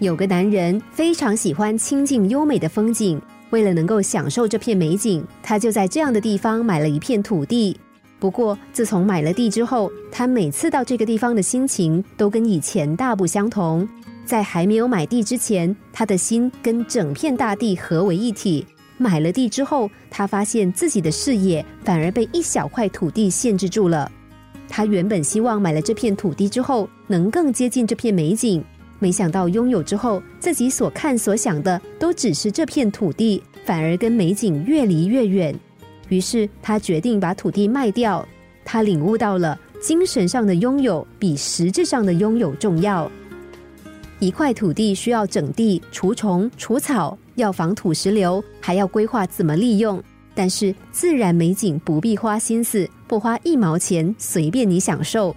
有个男人非常喜欢清静优美的风景，为了能够享受这片美景，他就在这样的地方买了一片土地。不过，自从买了地之后，他每次到这个地方的心情都跟以前大不相同。在还没有买地之前，他的心跟整片大地合为一体；买了地之后，他发现自己的视野反而被一小块土地限制住了。他原本希望买了这片土地之后，能更接近这片美景。没想到拥有之后，自己所看所想的都只是这片土地，反而跟美景越离越远。于是他决定把土地卖掉。他领悟到了，精神上的拥有比实质上的拥有重要。一块土地需要整地、除虫、除草，要防土石流，还要规划怎么利用。但是自然美景不必花心思，不花一毛钱，随便你享受。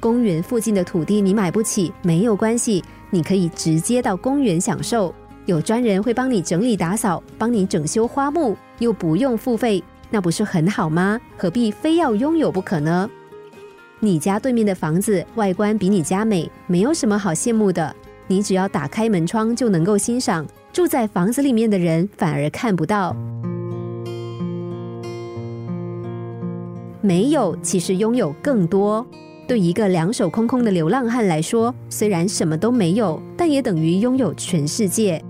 公园附近的土地你买不起没有关系，你可以直接到公园享受，有专人会帮你整理打扫，帮你整修花木，又不用付费，那不是很好吗？何必非要拥有不可呢？你家对面的房子外观比你家美，没有什么好羡慕的，你只要打开门窗就能够欣赏，住在房子里面的人反而看不到。没有，其实拥有更多。对一个两手空空的流浪汉来说，虽然什么都没有，但也等于拥有全世界。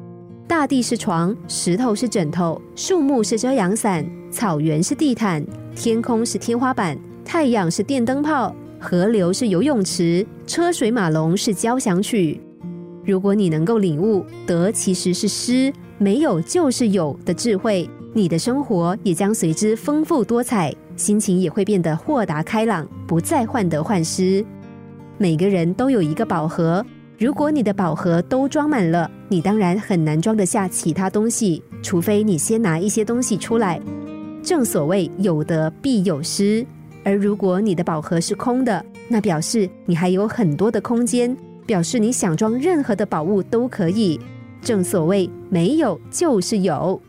大地是床，石头是枕头，树木是遮阳伞，草原是地毯，天空是天花板，太阳是电灯泡，河流是游泳池，车水马龙是交响曲。如果你能够领悟得其实是失，没有就是有的智慧，你的生活也将随之丰富多彩。心情也会变得豁达开朗，不再患得患失。每个人都有一个宝盒，如果你的宝盒都装满了，你当然很难装得下其他东西，除非你先拿一些东西出来。正所谓有得必有失，而如果你的宝盒是空的，那表示你还有很多的空间，表示你想装任何的宝物都可以。正所谓没有就是有。